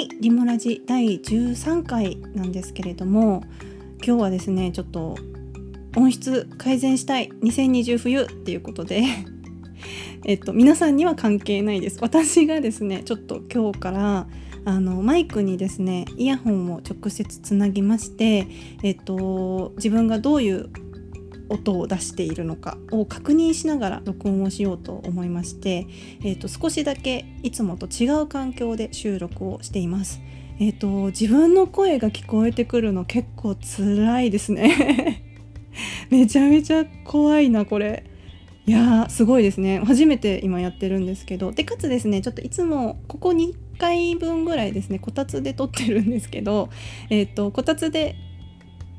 はいリモラジ第13回なんですけれども今日はですねちょっと音質改善したい2020冬っていうことで えっと皆さんには関係ないです。私がですねちょっと今日からあのマイクにですねイヤホンを直接つなぎましてえっと自分がどういう音を出しているのかを確認しながら録音をしようと思いまして、えー、と少しだけいつもと違う環境で収録をしています。えーと、自分の声が聞こえてくるの結構辛いですね。めちゃめちゃ怖いなこれ。いやーすごいですね。初めて今やってるんですけど。でかつですねちょっといつもここ2回分ぐらいですねこたつで撮ってるんですけど、えーとこたつで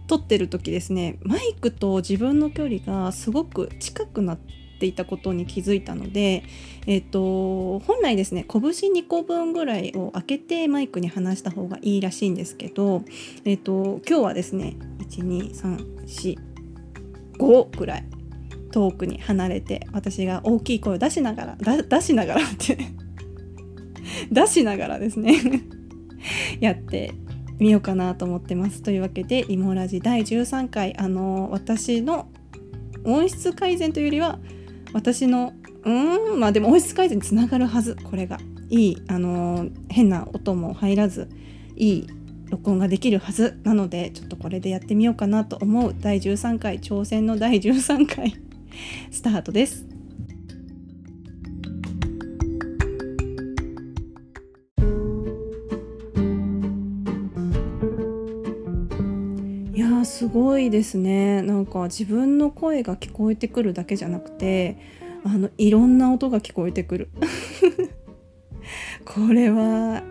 撮ってる時ですねマイクと自分の距離がすごく近くなっていたことに気づいたので、えーと、本来ですね拳2個分ぐらいを開けてマイクに離した方がいいらしいんですけど、えーと、今日はですね12345ぐらい遠くに離れて私が大きい声を出しながら出しながらって 出しながらですね やってみようかなと思ってます。というわけでリモラジ第13回あの私の音質改善というよりは私のうんまあでも音質改善につながるはずこれがいいあの変な音も入らずいい録音ができるはずなのでちょっとこれでやってみようかなと思う第13回挑戦の第13回スタートです。すごいですね。なんか自分の声が聞こえてくるだけじゃなくてあのいろんな音が聞こえてくる。これは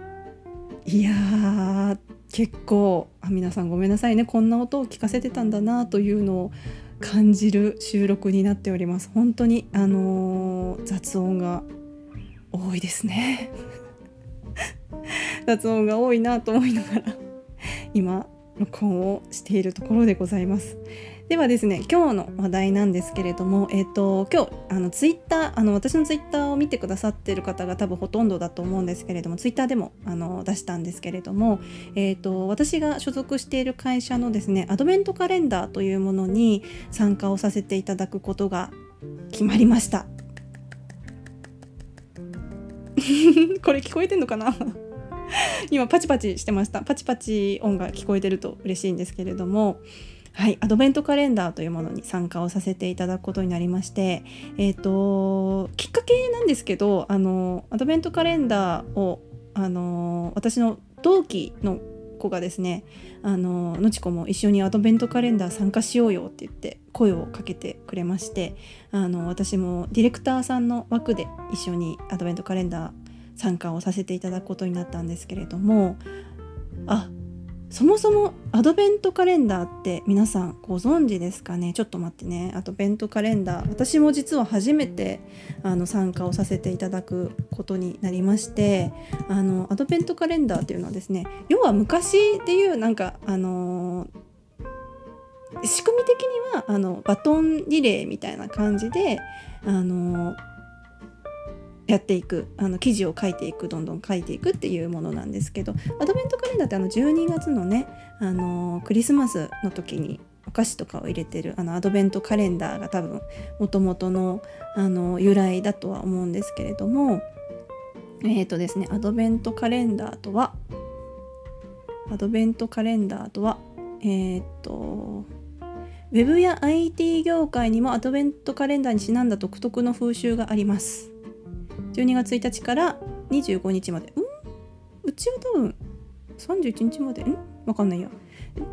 いや結構あ皆さんごめんなさいね。こんな音を聞かせてたんだなというのを感じる収録になっております。本当にあのー、雑音が多いですね。雑音が多いなと思いながら今録音をしているところでございます。ではですね今日の話題なんですけれども、えーと、今日あのツイッターあの私のツイッターを見てくださってる方が多分ほとんどだと思うんですけれどもツイッターでもあの出したんですけれども、えーと、私が所属している会社のですねアドベントカレンダーというものに参加をさせていただくことが決まりました。これ聞こえてんのかな？今パチパチしてました。パチパチ音が聞こえてると嬉しいんですけれども。はい。アドベントカレンダーというものに参加をさせていただくことになりまして。えっ、ー、ときっかけなんですけどあのアドベントカレンダーをあの私の同期の子がですねあののちこも一緒にアドベントカレンダー参加しようよって言って声をかけてくれましてあの私もディレクターさんの枠で一緒にアドベントカレンダー参加をさせていただくことになったんですけれどもあそもそもアドベントカレンダーって皆さんご存知ですかね？ちょっと待ってね。アドベントカレンダー私も実は初めてあの参加をさせていただくことになりましてあのアドベントカレンダーっていうのはですね要は昔でいうなんかあの仕組み的にはあのバトンリレーみたいな感じであのやっていくあの記事を書いていくどんどん書いていくっていうものなんですけどアドベントカレンダーってあの12月のねあのクリスマスの時にお菓子とかを入れてるあのアドベントカレンダーが多分もともとのあの由来だとは思うんですけれどもえっ、ー、とですねアドベントカレンダーとはアドベントカレンダーとはえっ、ー、とウェブや IT 業界にもアドベントカレンダーにちなんだ独特の風習があります。12月1日から25日まで。ん？うちは多分31日まで。ん？わかんないや。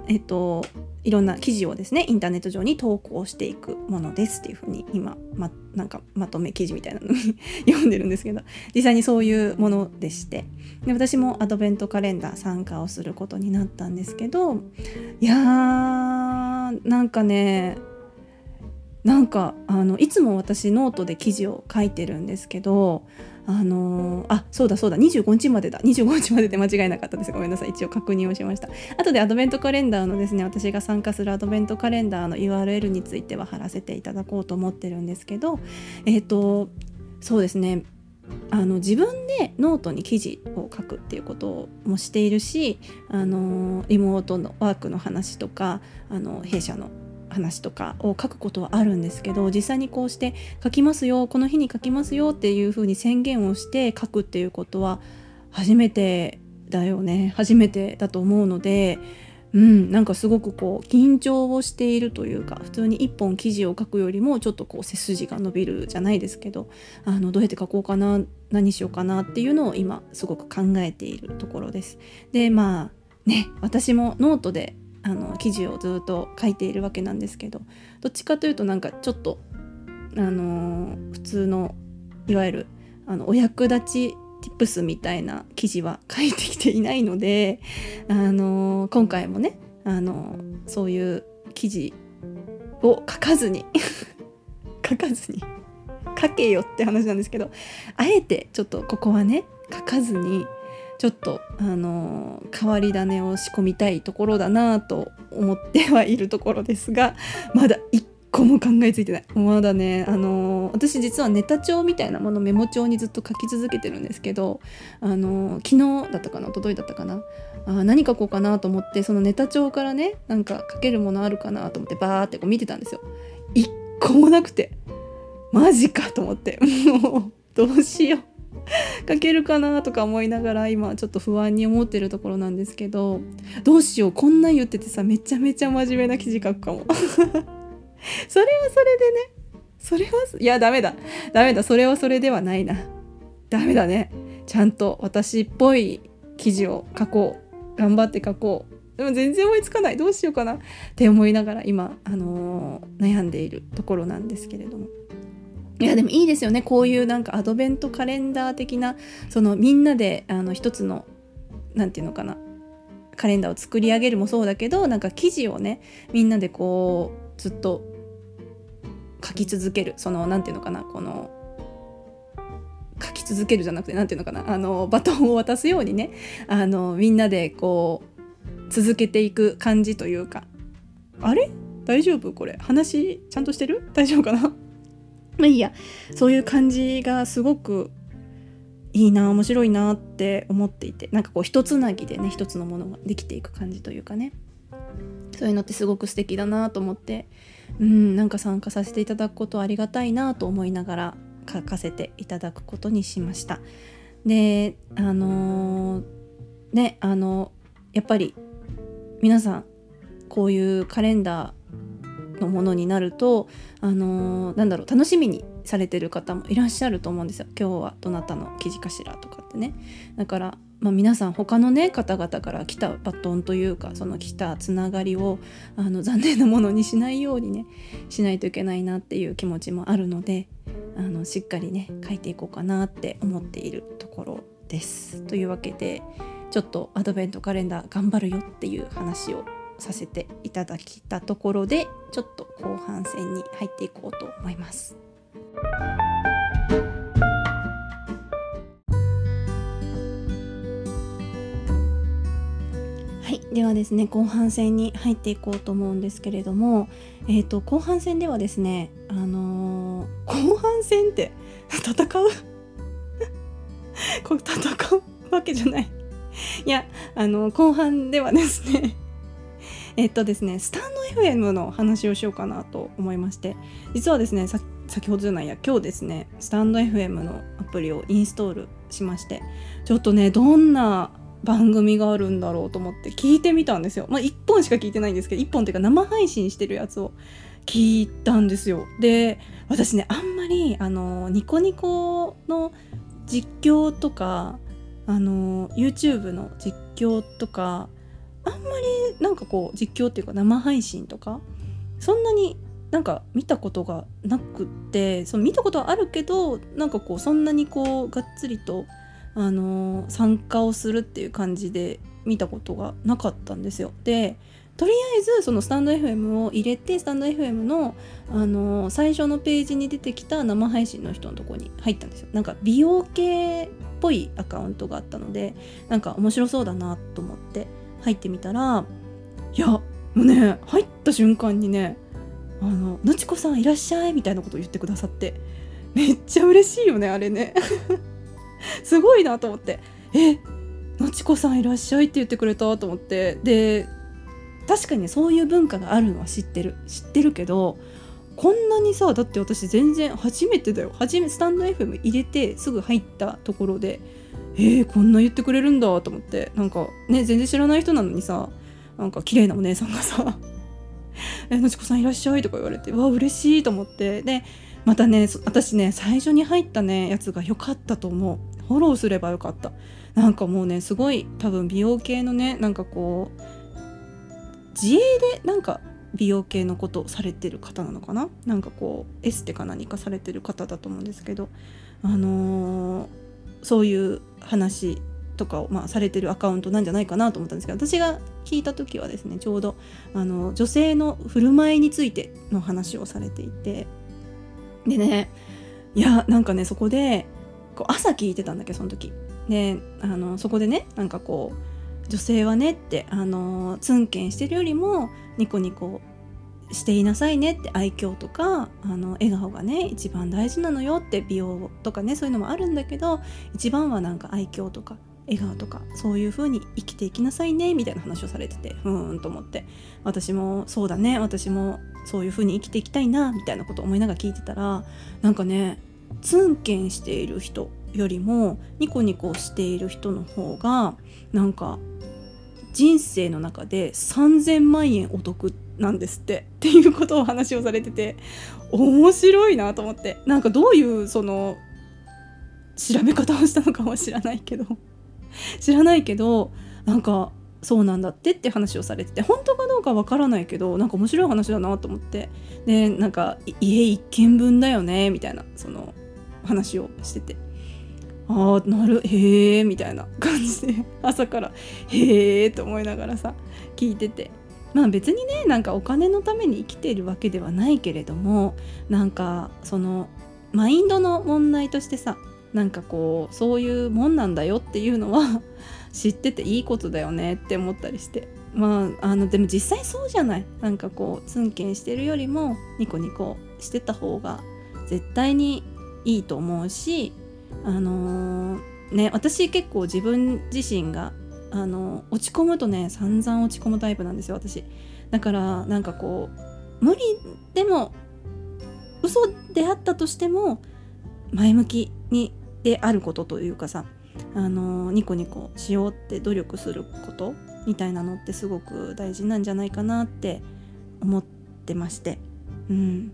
えっといろんな記事をですねインターネット上に投稿していくものですっていうふうに今、ま、なんかまとめ記事みたいなのに 読んでるんですけど。実際にそういうものでして。で私もアドベントカレンダー参加をすることになったんですけどいやーなんかねなんかあのいつも私ノートで記事を書いてるんですけどあのー、あそうだそうだ25日までだ。25日までで間違いなかったです。ごめんなさい。一応確認をしました。後でアドベントカレンダーのですね私が参加するアドベントカレンダーの URL については貼らせていただこうと思ってるんですけどえっ、ー、とそうですね。あの自分でノートに記事を書くっていうこともしているしあのリモートのワークの話とかあの弊社の話とかを書くことはあるんですけど実際にこうして書きますよこの日に書きますよっていうふうに宣言をして書くっていうことは初めてだよね初めてだと思うのでうん、なんかすごくこう緊張をしているというか普通に1本記事を書くよりもちょっとこう背筋が伸びるじゃないですけどあのどうやって書こうかな何しようかなっていうのを今すごく考えているところです。でまあね私もノートであの記事をずっと書いているわけなんですけどどっちかというとなんかちょっとあの普通のいわゆるあのお役立ち tips みたいな記事は書いてきていないので、あの今回もね、あのそういう記事を書かずに 書かずに書けよって話なんですけどあえてちょっとここはね書かずにちょっとあの変わり種を仕込みたいところだなと思ってはいるところですがまだ一個も考えついてない。まだねあの、私実はネタ帳みたいなものメモ帳にずっと書き続けてるんですけどあの、昨日だったかな届いだったかなあ何書こうかなと思ってそのネタ帳からねなんか書けるものあるかなと思ってバーってこう見てたんですよ。一個もなくてマジかと思って もうどうしよう。書けるかなとか思いながら今ちょっと不安に思ってるところなんですけどどうしようこんなん言っててさめちゃめちゃ真面目な記事書くかも。それはそれでね。それはいやダメだ。ダメだ。それはそれではないな。ダメだね。ちゃんと私っぽい記事を書こう。頑張って書こう。でも全然思いつかない。どうしようかな。って思いながら今、あのー、悩んでいるところなんですけれども。いやでもいいですよね。こういうなんかアドベントカレンダー的なそのみんなであの一つの何て言うのかな。カレンダーを作り上げるもそうだけどなんか記事をねみんなでこうずっと書き続ける。その何て言うのかな。この書き続けるじゃなくて何て言うのかな。あのバトンを渡すようにね。あのみんなでこう続けていく感じというか。あれ？大丈夫？これ。話ちゃんとしてる？大丈夫かな？まあいいや。そういう感じがすごくいいな面白いなって思っていて。なんかこう一つなぎでね一つのものができていく感じというかね。そういうのってすごく素敵だなと思って。うんなんか参加させていただくことありがたいなと思いながら書かせていただくことにしました。であのー、ねあのやっぱり皆さんこういうカレンダーのものになるとあのー、なんだろう楽しみにされてる方もいらっしゃると思うんですよ今日はどなたの記事かしらとかってねだからまあ、皆さん他のね方々から来たバトンというかその来たつながりをあの残念なものにしないようにねしないといけないなっていう気持ちもあるのであのしっかりね書いていこうかなって思っているところです。というわけでちょっとアドベントカレンダー頑張るよっていう話をさせていただきたところでちょっと後半戦に入っていこうと思います。はいではですね後半戦に入っていこうと思うんですけれども、えーと、後半戦ではですね、あのー、後半戦って 戦う？これ戦うわけじゃないいやあの後半ではですねえっとですねスタンド FM の話をしようかなと思いまして実はですね先ほどじゃないや今日ですねスタンド FM のアプリをインストールしましてちょっとねどんな番組があるんだろうと思って聞いてみたんですよ。まあ1本しか聞いてないんですけど1本っていうか生配信してるやつを聞いたんですよ。で私ねあんまりあのニコニコの実況とかあの YouTube の実況とかあんまりなんかこう実況っていうか生配信とかそんなになんか見たことがなくってその見たことはあるけどなんかこうそんなにこうがっつりとあの参加をするっていう感じで見たことがなかったんですよ。でとりあえずそのスタンド FM を入れてスタンド FM の、あの最初のページに出てきた生配信の人のとこに入ったんですよ。なんか美容系っぽいアカウントがあったのでなんか面白そうだなと思って入ってみたらいやもうね入った瞬間にね「あののちこさんいらっしゃい」みたいなことを言ってくださってめっちゃ嬉しいよねあれね。すごいなと思って。えのちこさんいらっしゃいって言ってくれたと思って。で確かにそういう文化があるのは知ってる。知ってるけどこんなにさだって私全然初めてだよ。初めスタンド FM 入れてすぐ入ったところでえー、こんな言ってくれるんだと思って。なんかね全然知らない人なのにさなんか綺麗なお姉さんがさ「えのちこさんいらっしゃい」とか言われてわ嬉しいと思って。でまたね私ね最初に入ったねやつが良かったと思う。フォローすればよかった。なんかもうねすごい多分美容系のねなんかこう自営でなんか美容系のことをされてる方なのかな？なんかこうエステか何かされてる方だと思うんですけど。あのー、そういう話とかを、まあ、されてるアカウントなんじゃないかなと思ったんですけど私が聞いた時はですねちょうどあの女性の振る舞いについての話をされていて。でねいやなんかねそこでこう朝聞いてたんだけどその時。であのそこでねなんかこう女性はねってあのツンケンしてるよりもニコニコしていなさいねって愛嬌とかあの笑顔がね一番大事なのよって美容とかねそういうのもあるんだけど一番はなんか愛嬌とか笑顔とかそういう風に生きていきなさいねみたいな話をされててふーんと思って。私もそうだね私もそういう風に生きていきたいなみたいなこと思いながら聞いてたらなんかねツンケンしている人よりもニコニコしている人の方がなんか人生の中で3,000万円お得ってなんですってっていうことを話をされてて面白いなと思ってなんかどういうその調べ方をしたのかは知らないけど知らないけどなんかそうなんだってって話をされてて本当かどうかわからないけどなんか面白い話だなと思ってでなんか家一軒分だよねみたいなその話をしててああなるへえみたいな感じで朝からへえと思いながらさ聞いててまあ別にねなんかお金のために生きているわけではないけれどもなんかそのマインドの問題としてさなんかこうそういうもんなんだよっていうのは 知ってていいことだよねって思ったりして。まああのでも実際そうじゃない。なんかこうツンケンしてるよりもニコニコしてた方が絶対にいいと思うしあのー、ね私結構自分自身があの落ち込むとね散々落ち込むタイプなんですよ私。だからなんかこう無理でも嘘であったとしても前向きにであることというかさあのニコニコしようって努力することみたいなのってすごく大事なんじゃないかなって思ってまして。うん。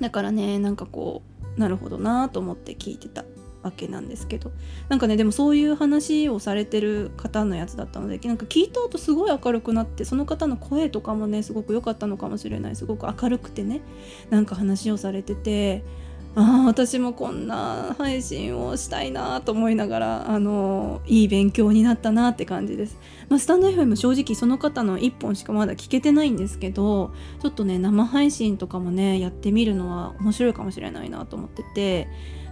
だからねなんかこうなるほどなと思って聞いてた。わけなんですけど。なんかねでもそういう話をされてる方のやつだったのでなんか聞いた後すごい明るくなってその方の声とかもねすごく良かったのかもしれない。すごく明るくてねなんか話をされててああ私もこんな配信をしたいなと思いながらあのいい勉強になったなって感じです、まあ、スタンド FM 正直その方の1本しかまだ聞けてないんですけどちょっとね生配信とかもねやってみるのは面白いかもしれないなと思ってて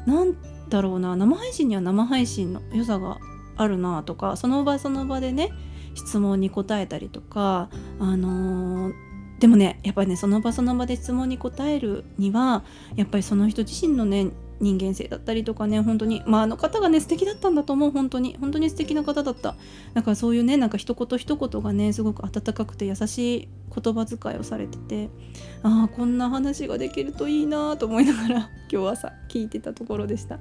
なんだろうな生配信には生配信の良さがあるなとかその場その場でね質問に答えたりとかあのー、でもねやっぱりねその場その場で質問に答えるにはやっぱりその人自身のね人間性だったりとかね本当にまああの方がね素敵だったんだと思う。本当に。本当に素敵な方だった。だからそういうねなんか一言一言がねすごく温かくて優しい言葉遣いをされててああこんな話ができるといいなと思いながら 今日朝聞いてたところでした。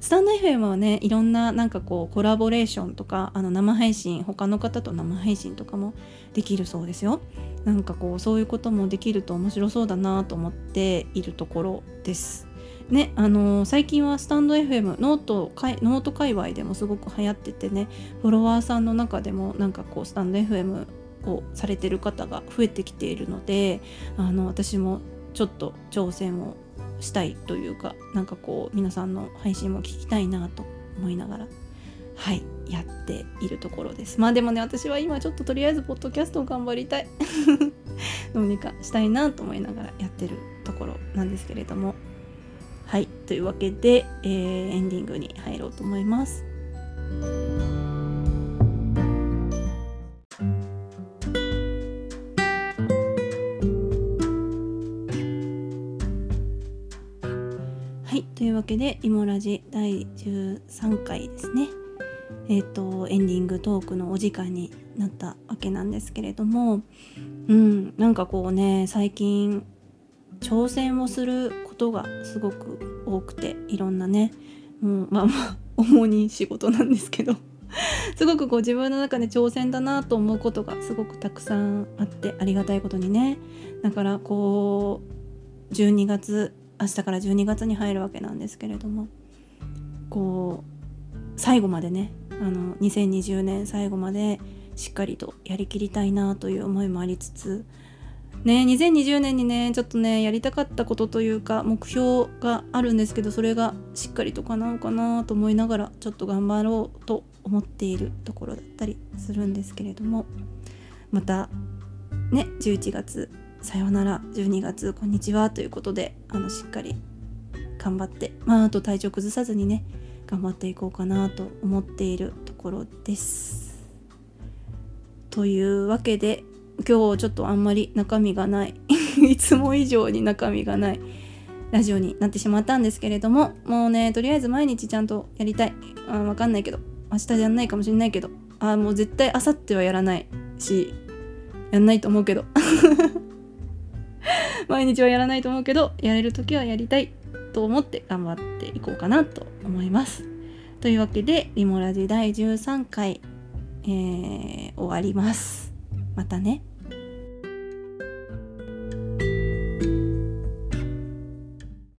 スタンド FM はねいろんななんかこうコラボレーションとかあの生配信他の方と生配信とかもできるそうですよ。なんかこうそういうこともできると面白そうだなと思っているところです。ねあのー、最近はスタンド FM ノートノート界隈でもすごく流行っててねフォロワーさんの中でもなんかこうスタンド FM をされてる方が増えてきているのであの私もちょっと挑戦をしたいというかなんかこう皆さんの配信も聞きたいなと思いながらはいやっているところです。まあでもね私は今ちょっととりあえずポッドキャストを頑張りたい。どうにかしたいなと思いながらやってるところなんですけれども。はいというわけで、えー、エンディングに入ろうと思います。はいというわけで「イモラジ」第13回ですねえっ、ー、とエンディングトークのお時間になったわけなんですけれどもうんなんかこうね最近挑戦をすることがすごく多くていろんなねもうまあまあ 主に仕事なんですけど すごくこう自分の中で挑戦だなと思うことがすごくたくさんあってありがたいことにね。だからこう12月明日から12月に入るわけなんですけれどもこう最後までねあの2020年最後までしっかりとやりきりたいなという思いもありつつね2020年にねちょっとねやりたかったことというか目標があるんですけどそれがしっかりと叶うかなと思いながらちょっと頑張ろうと思っているところだったりするんですけれどもまたね11月さようなら12月こんにちはということであのしっかり頑張ってまああと体調崩さずにね頑張っていこうかなと思っているところです。というわけで今日ちょっとあんまり中身がない。いつも以上に中身がない。ラジオになってしまったんですけれどももうねとりあえず毎日ちゃんとやりたい。あわかんないけど。明日やんないかもしれないけど。あもう絶対明後日はやらないしやんないと思うけど。毎日はやらないと思うけどやれる時はやりたい。と思って頑張っていこうかなと思います。というわけでリモラジ第13回、えー、終わります。またね。